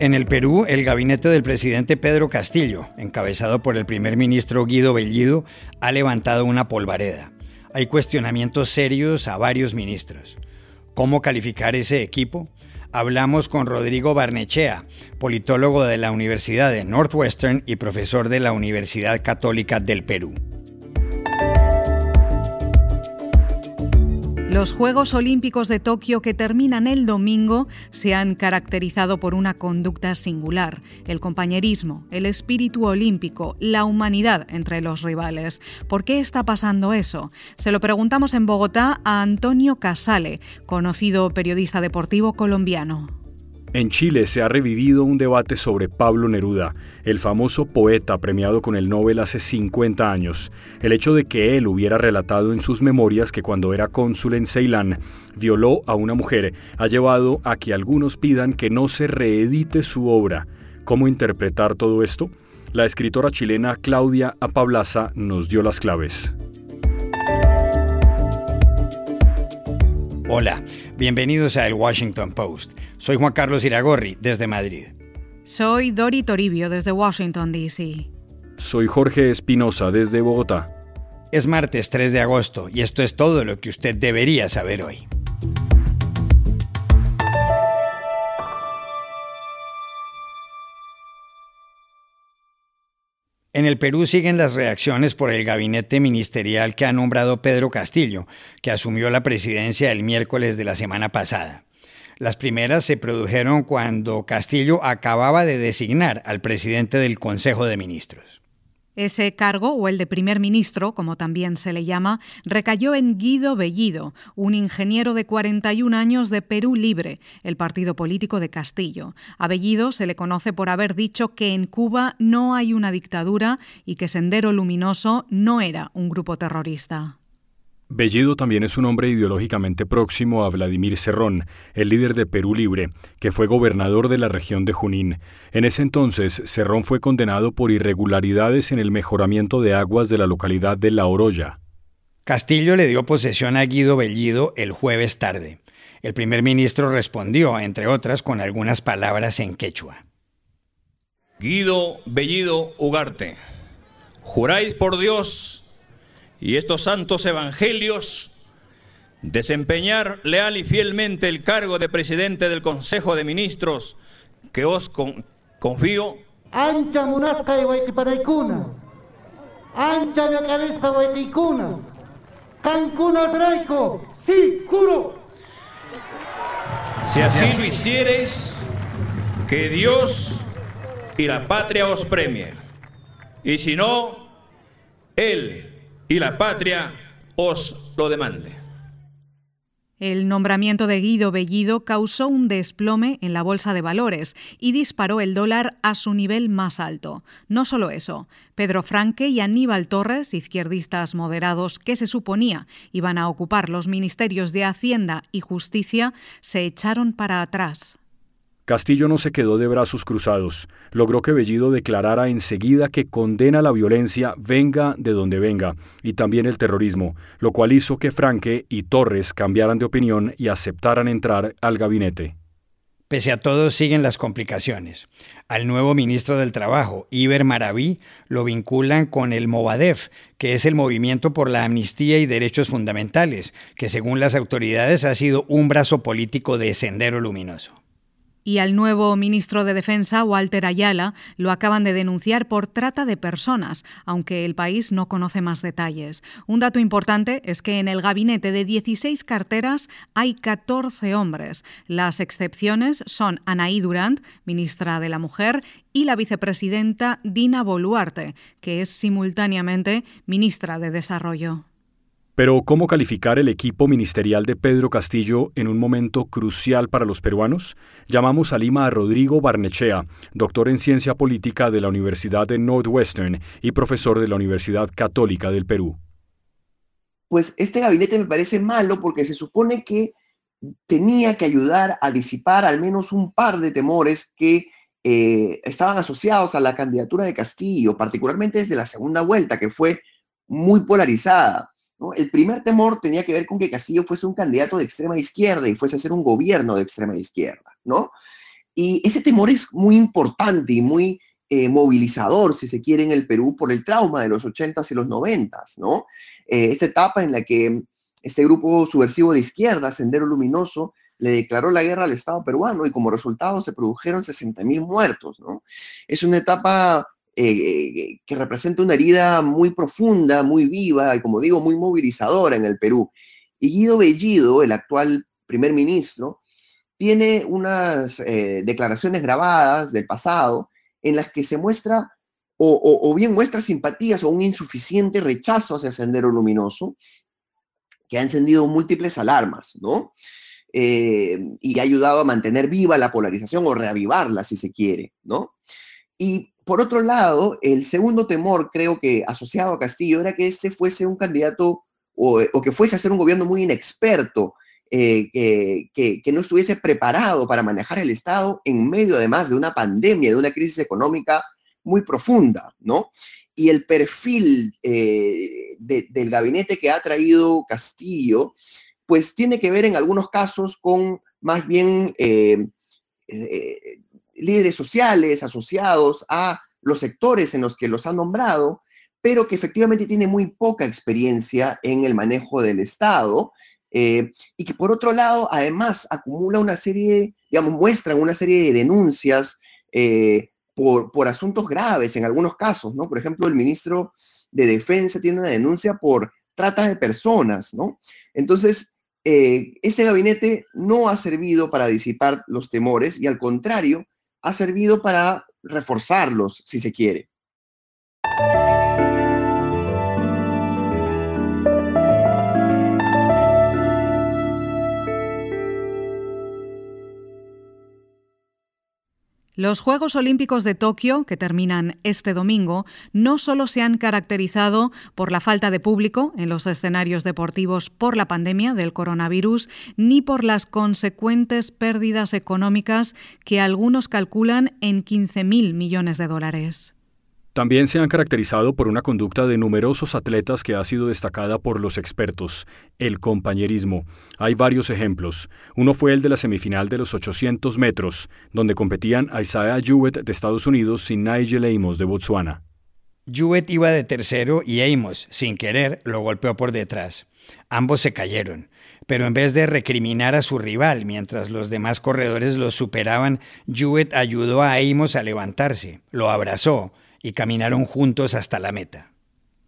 En el Perú, el gabinete del presidente Pedro Castillo, encabezado por el primer ministro Guido Bellido, ha levantado una polvareda. Hay cuestionamientos serios a varios ministros. ¿Cómo calificar ese equipo? Hablamos con Rodrigo Barnechea, politólogo de la Universidad de Northwestern y profesor de la Universidad Católica del Perú. Los Juegos Olímpicos de Tokio que terminan el domingo se han caracterizado por una conducta singular, el compañerismo, el espíritu olímpico, la humanidad entre los rivales. ¿Por qué está pasando eso? Se lo preguntamos en Bogotá a Antonio Casale, conocido periodista deportivo colombiano. En Chile se ha revivido un debate sobre Pablo Neruda, el famoso poeta premiado con el Nobel hace 50 años. El hecho de que él hubiera relatado en sus memorias que cuando era cónsul en Ceilán violó a una mujer ha llevado a que algunos pidan que no se reedite su obra. ¿Cómo interpretar todo esto? La escritora chilena Claudia Apablaza nos dio las claves. Hola, bienvenidos a El Washington Post. Soy Juan Carlos Iragorri, desde Madrid. Soy Dori Toribio, desde Washington, D.C. Soy Jorge Espinosa, desde Bogotá. Es martes 3 de agosto y esto es todo lo que usted debería saber hoy. En el Perú siguen las reacciones por el gabinete ministerial que ha nombrado Pedro Castillo, que asumió la presidencia el miércoles de la semana pasada. Las primeras se produjeron cuando Castillo acababa de designar al presidente del Consejo de Ministros. Ese cargo, o el de primer ministro, como también se le llama, recayó en Guido Bellido, un ingeniero de 41 años de Perú Libre, el partido político de Castillo. A Bellido se le conoce por haber dicho que en Cuba no hay una dictadura y que Sendero Luminoso no era un grupo terrorista. Bellido también es un hombre ideológicamente próximo a Vladimir Cerrón, el líder de Perú Libre, que fue gobernador de la región de Junín. En ese entonces, Cerrón fue condenado por irregularidades en el mejoramiento de aguas de la localidad de La Oroya. Castillo le dio posesión a Guido Bellido el jueves tarde. El primer ministro respondió, entre otras, con algunas palabras en quechua. Guido Bellido Ugarte, juráis por Dios y estos santos evangelios, desempeñar leal y fielmente el cargo de presidente del Consejo de Ministros que os confío. Ancha munasca y waitiparaikuna, ancha yacaresca waitikuna, cancunas raico, sí, juro. Si así lo hiciereis, que Dios y la patria os premie. Y si no, Él y la patria os lo demande. El nombramiento de Guido Bellido causó un desplome en la bolsa de valores y disparó el dólar a su nivel más alto. No solo eso, Pedro Franque y Aníbal Torres, izquierdistas moderados que se suponía iban a ocupar los ministerios de Hacienda y Justicia, se echaron para atrás. Castillo no se quedó de brazos cruzados. Logró que Bellido declarara enseguida que condena la violencia venga de donde venga y también el terrorismo, lo cual hizo que Franque y Torres cambiaran de opinión y aceptaran entrar al gabinete. Pese a todo, siguen las complicaciones. Al nuevo ministro del Trabajo, Iber Maraví, lo vinculan con el Movadef, que es el Movimiento por la Amnistía y Derechos Fundamentales, que según las autoridades ha sido un brazo político de Sendero Luminoso y al nuevo ministro de Defensa, Walter Ayala, lo acaban de denunciar por trata de personas, aunque el país no conoce más detalles. Un dato importante es que en el gabinete de 16 carteras hay 14 hombres. Las excepciones son Anaí Durant, ministra de la Mujer, y la vicepresidenta Dina Boluarte, que es simultáneamente ministra de Desarrollo. Pero ¿cómo calificar el equipo ministerial de Pedro Castillo en un momento crucial para los peruanos? Llamamos a Lima a Rodrigo Barnechea, doctor en ciencia política de la Universidad de Northwestern y profesor de la Universidad Católica del Perú. Pues este gabinete me parece malo porque se supone que tenía que ayudar a disipar al menos un par de temores que eh, estaban asociados a la candidatura de Castillo, particularmente desde la segunda vuelta, que fue muy polarizada. El primer temor tenía que ver con que Castillo fuese un candidato de extrema izquierda y fuese a ser un gobierno de extrema izquierda, ¿no? Y ese temor es muy importante y muy eh, movilizador, si se quiere, en el Perú por el trauma de los 80s y los 90s, ¿no? Eh, esta etapa en la que este grupo subversivo de izquierda, Sendero Luminoso, le declaró la guerra al Estado peruano y como resultado se produjeron 60.000 muertos, ¿no? Es una etapa eh, que representa una herida muy profunda, muy viva y, como digo, muy movilizadora en el Perú. Y Guido Bellido, el actual primer ministro, tiene unas declaraciones grabadas del pasado en las que se muestra o, bien muestra simpatías o un insuficiente rechazo hacia Sendero Luminoso, que ha encendido múltiples alarmas, ¿no? Eh, y ha ayudado a mantener viva la polarización o reavivarla, si se quiere, ¿no? Y por otro lado, el segundo temor, creo que asociado a Castillo, era que este fuese un candidato o, que fuese a ser un gobierno muy inexperto, eh, que, que, no estuviese preparado para manejar el Estado en medio además de una pandemia, de una crisis económica muy profunda, ¿no? Y el perfil eh, del gabinete que ha traído Castillo, pues tiene que ver en algunos casos con más bien eh, líderes sociales asociados a los sectores en los que los ha nombrado, pero que efectivamente tiene muy poca experiencia en el manejo del Estado y que por otro lado además acumula una serie, digamos, muestran una serie de denuncias por, asuntos graves en algunos casos, ¿no? Por ejemplo, el ministro de Defensa tiene una denuncia por trata de personas, ¿no? Entonces, eh, este gabinete no ha servido para disipar los temores y al contrario, ha servido para reforzarlos, si se quiere. Los Juegos Olímpicos de Tokio, que terminan este domingo, no solo se han caracterizado por la falta de público en los escenarios deportivos por la pandemia del coronavirus, ni por las consecuentes pérdidas económicas que algunos calculan en 15.000 millones de dólares. También se han caracterizado por una conducta de numerosos atletas que ha sido destacada por los expertos, el compañerismo. Hay varios ejemplos. Uno fue el de la semifinal de los 800 metros, donde competían Isaiah Jewett de Estados Unidos y Nigel Amos de Botswana. Jewett iba de tercero y Amos, sin querer, lo golpeó por detrás. Ambos se cayeron, pero en vez de recriminar a su rival mientras los demás corredores lo superaban, Jewett ayudó a Amos a levantarse, lo abrazó, y caminaron juntos hasta la meta.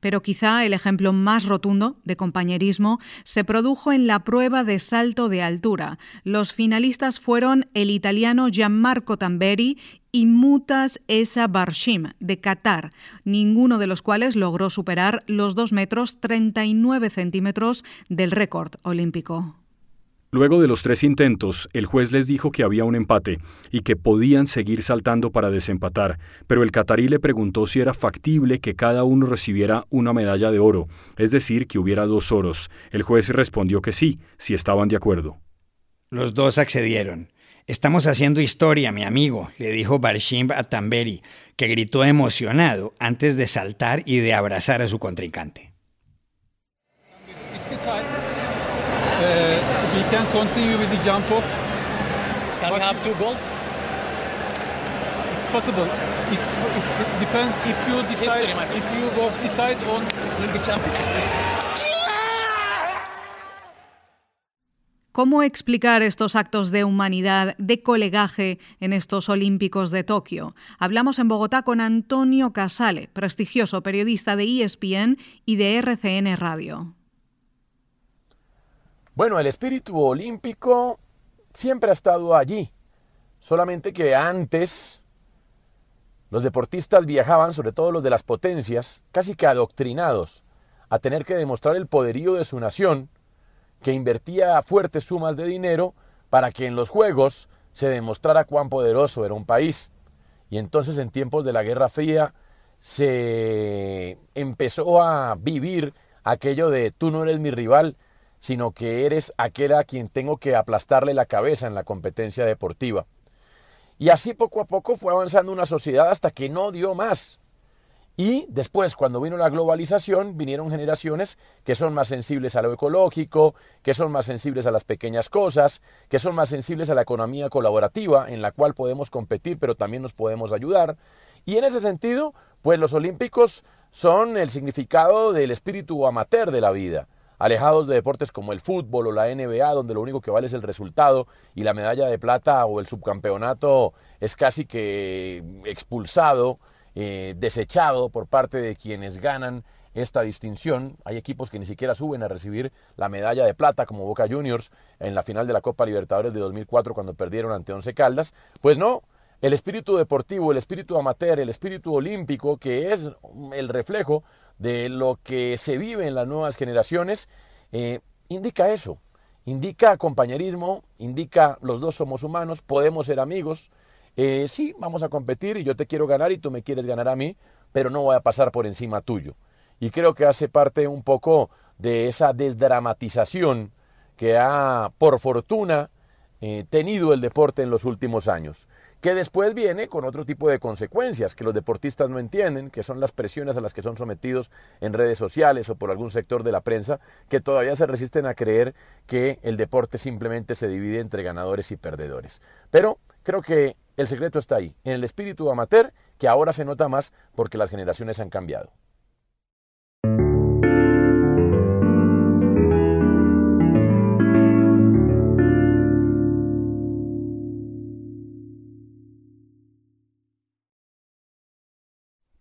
Pero quizá el ejemplo más rotundo de compañerismo se produjo en la prueba de salto de altura. Los finalistas fueron el italiano Gianmarco Tamberi y Mutas Esa Barshim, de Qatar, ninguno de los cuales logró superar los 2 metros 39 centímetros del récord olímpico. Luego de los tres intentos, el juez les dijo que había un empate y que podían seguir saltando para desempatar, pero el catarí le preguntó si era factible que cada uno recibiera una medalla de oro, es decir, que hubiera dos oros. El juez respondió que sí, si estaban de acuerdo. Los dos accedieron. Estamos haciendo historia, mi amigo, le dijo Barshim a Tamberi, que gritó emocionado antes de saltar y de abrazar a su contrincante. we can continue with the jump off. Can we have two gold? It's possible. It, it, it depends if you decide History, if you go decide on Olympic champions. ¿Cómo explicar estos actos de humanidad, de colegaje en estos Olímpicos de Tokio? Hablamos en Bogotá con Antonio Casale, prestigioso periodista de ESPN y de RCN Radio. Bueno, el espíritu olímpico siempre ha estado allí, solamente que antes los deportistas viajaban, sobre todo los de las potencias, casi que adoctrinados a tener que demostrar el poderío de su nación, que invertía fuertes sumas de dinero para que en los Juegos se demostrara cuán poderoso era un país. Y entonces en tiempos de la Guerra Fría se empezó a vivir aquello de tú no eres mi rival, sino que eres aquel a quien tengo que aplastarle la cabeza en la competencia deportiva. Y así poco a poco fue avanzando una sociedad hasta que no dio más. Y después, cuando vino la globalización, vinieron generaciones que son más sensibles a lo ecológico, que son más sensibles a las pequeñas cosas, que son más sensibles a la economía colaborativa, en la cual podemos competir, pero también nos podemos ayudar. Y en ese sentido, pues los olímpicos son el significado del espíritu amateur de la vida alejados de deportes como el fútbol o la NBA, donde lo único que vale es el resultado y la medalla de plata o el subcampeonato es casi que expulsado, eh, desechado por parte de quienes ganan esta distinción. Hay equipos que ni siquiera suben a recibir la medalla de plata, como Boca Juniors en la final de la Copa Libertadores de 2004 cuando perdieron ante Once Caldas. Pues no, el espíritu deportivo, el espíritu amateur, el espíritu olímpico, que es el reflejo de lo que se vive en las nuevas generaciones, eh, indica eso, indica compañerismo, indica los dos somos humanos, podemos ser amigos, eh, sí, vamos a competir y yo te quiero ganar y tú me quieres ganar a mí, pero no voy a pasar por encima tuyo. Y creo que hace parte un poco de esa desdramatización que ha, por fortuna, eh, tenido el deporte en los últimos años que después viene con otro tipo de consecuencias que los deportistas no entienden, que son las presiones a las que son sometidos en redes sociales o por algún sector de la prensa, que todavía se resisten a creer que el deporte simplemente se divide entre ganadores y perdedores. Pero creo que el secreto está ahí, en el espíritu amateur, que ahora se nota más porque las generaciones han cambiado.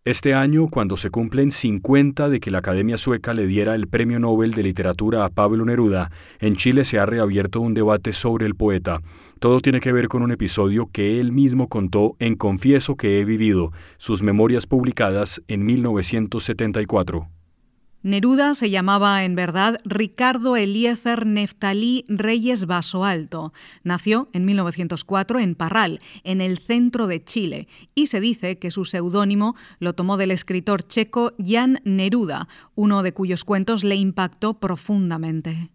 Este año, cuando se cumplen 50 de que la Academia Sueca le diera el Premio Nobel de Literatura a Pablo Neruda, en Chile se ha reabierto un debate sobre el poeta. Todo tiene que ver con un episodio que él mismo contó en Confieso que he vivido, sus memorias publicadas en 1974. Neruda se llamaba en verdad Ricardo Eliezer Neftalí Reyes Vaso Alto. Nació en 1904 en Parral, en el centro de Chile, y se dice que su seudónimo lo tomó del escritor checo Jan Neruda, uno de cuyos cuentos le impactó profundamente.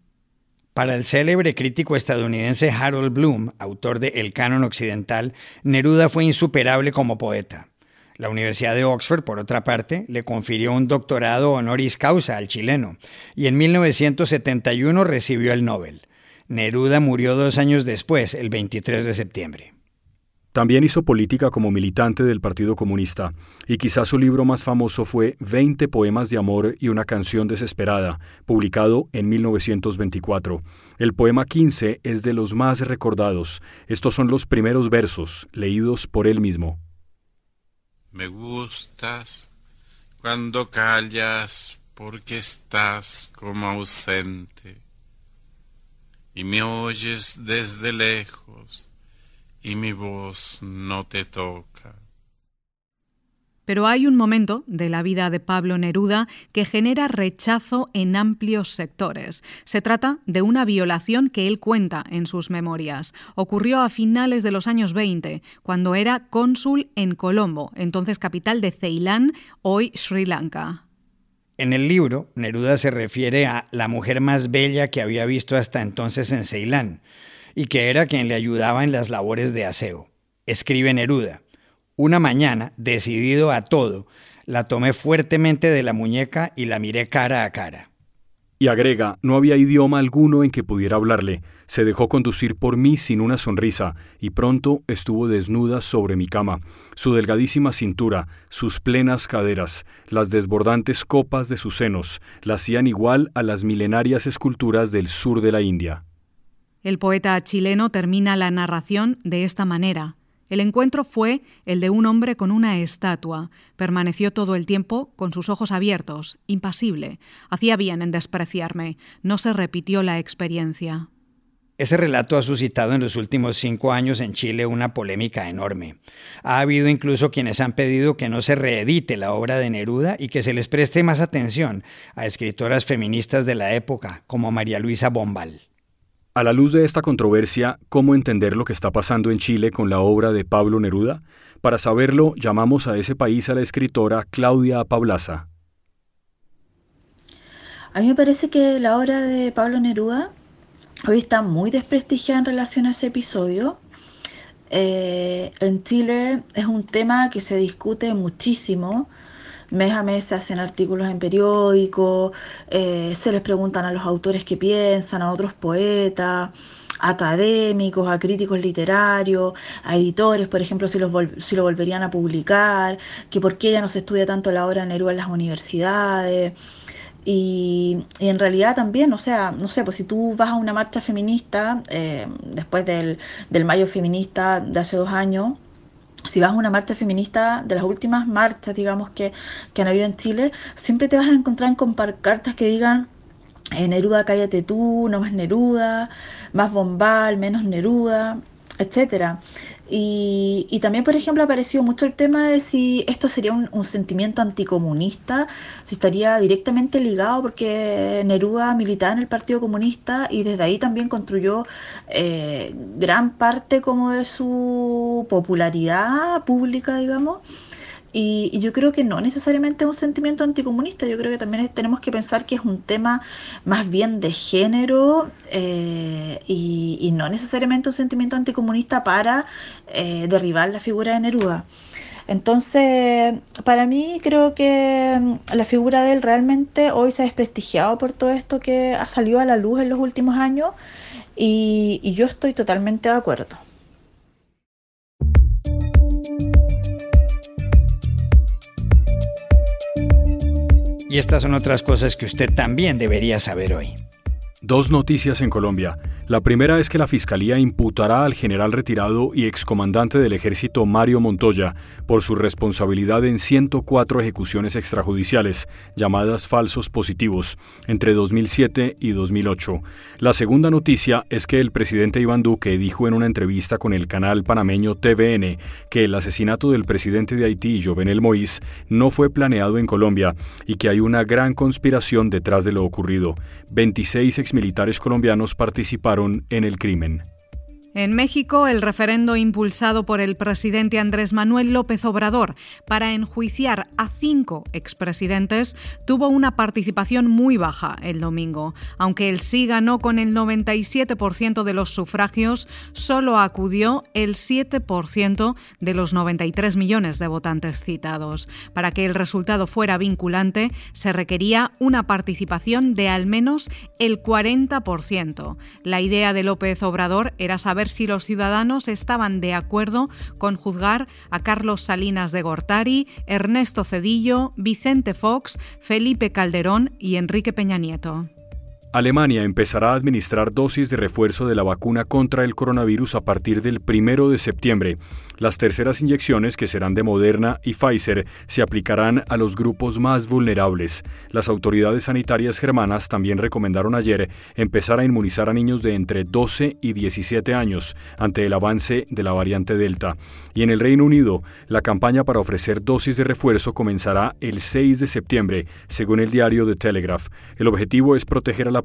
Para el célebre crítico estadounidense Harold Bloom, autor de El Canon Occidental, Neruda fue insuperable como poeta. La Universidad de Oxford, por otra parte, le confirió un doctorado honoris causa al chileno y en 1971 recibió el Nobel. Neruda murió dos años después, el 23 de septiembre. También hizo política como militante del Partido Comunista, y quizás su libro más famoso fue 20 poemas de amor y una canción desesperada, publicado en 1924. El poema 15 es de los más recordados. Estos son los primeros versos, leídos por él mismo. Me gustas cuando callas porque estás como ausente y me oyes desde lejos y mi voz no te toca. Pero hay un momento de la vida de Pablo Neruda que genera rechazo en amplios sectores. Se trata de una violación que él cuenta en sus memorias. Ocurrió a finales de los años 20, cuando era cónsul en Colombo, entonces capital de Ceilán, hoy Sri Lanka. En el libro, Neruda se refiere a la mujer más bella que había visto hasta entonces en Ceilán y que era quien le ayudaba en las labores de aseo. Escribe Neruda. Una mañana, decidido a todo, la tomé fuertemente de la muñeca y la miré cara a cara. Y agrega, no había idioma alguno en que pudiera hablarle. Se dejó conducir por mí sin una sonrisa, y pronto estuvo desnuda sobre mi cama. Su delgadísima cintura, sus plenas caderas, las desbordantes copas de sus senos, la hacían igual a las milenarias esculturas del sur de la India. El poeta chileno termina la narración de esta manera. El encuentro fue el de un hombre con una estatua. Permaneció todo el tiempo con sus ojos abiertos, impasible. Hacía bien en despreciarme. No se repitió la experiencia. Ese relato ha suscitado en los últimos cinco años en Chile una polémica enorme. Ha habido incluso quienes han pedido que no se reedite la obra de Neruda y que se les preste más atención a escritoras feministas de la época, como María Luisa Bombal. A la luz de esta controversia, ¿cómo entender lo que está pasando en Chile con la obra de Pablo Neruda? Para saberlo, llamamos a ese país a la escritora Claudia Pablaza. A mí me parece que la obra de Pablo Neruda hoy está muy desprestigiada en relación a ese episodio. Eh, en Chile es un tema que se discute muchísimo. Mes a mes se hacen artículos en periódicos, eh, se les preguntan a los autores qué piensan, a otros poetas académicos, a críticos literarios, a editores, por ejemplo, si, los si lo volverían a publicar, que por qué ya no se estudia tanto la obra de Neruda en las universidades. Y, en realidad también, o sea, no sé, pues si tú vas a una marcha feminista, eh, después del, del mayo feminista de hace dos años, si vas a una marcha feminista, de las últimas marchas, digamos, que, que han habido en Chile, siempre te vas a encontrar con cartas que digan eh, Neruda, cállate tú, no más Neruda, más Bombal, menos Neruda, etcétera. Y, también, por ejemplo, ha aparecido mucho el tema de si esto sería un, sentimiento anticomunista, si estaría directamente ligado, porque Neruda militaba en el Partido Comunista y desde ahí también construyó eh, gran parte como de su popularidad pública, digamos. Y, yo creo que no necesariamente es un sentimiento anticomunista, yo creo que también tenemos que pensar que es un tema más bien de género eh, y, no necesariamente un sentimiento anticomunista para eh, derribar la figura de Neruda. Entonces, para mí creo que mm, la figura de él realmente hoy se ha desprestigiado por todo esto que ha salido a la luz en los últimos años y yo estoy totalmente de acuerdo. Y estas son otras cosas que usted también debería saber hoy. Dos noticias en Colombia. La primera es que la Fiscalía imputará al general retirado y excomandante del ejército Mario Montoya por su responsabilidad en 104 ejecuciones extrajudiciales, llamadas falsos positivos, entre 2007 y 2008. La segunda noticia es que el presidente Iván Duque dijo en una entrevista con el canal panameño TVN que el asesinato del presidente de Haití, Jovenel Moïse, no fue planeado en Colombia y que hay una gran conspiración detrás de lo ocurrido. 26 exmilitares colombianos participaron en el crimen. En México, el referendo impulsado por el presidente Andrés Manuel López Obrador para enjuiciar a cinco expresidentes tuvo una participación muy baja el domingo. Aunque el sí ganó con el 97% de los sufragios, solo acudió el 7% de los 93 millones de votantes citados. Para que el resultado fuera vinculante, se requería una participación de al menos el 40%. La idea de López Obrador era saber si los ciudadanos estaban de acuerdo con juzgar a Carlos Salinas de Gortari, Ernesto Cedillo, Vicente Fox, Felipe Calderón y Enrique Peña Nieto. Alemania empezará a administrar dosis de refuerzo de la vacuna contra el coronavirus a partir del primero de septiembre. Las terceras inyecciones, que serán de Moderna y Pfizer, se aplicarán a los grupos más vulnerables. Las autoridades sanitarias germanas también recomendaron ayer empezar a inmunizar a niños de entre 12 y 17 años ante el avance de la variante Delta. Y en el Reino Unido, la campaña para ofrecer dosis de refuerzo comenzará el 6 de septiembre, según el diario The Telegraph. El objetivo es proteger a la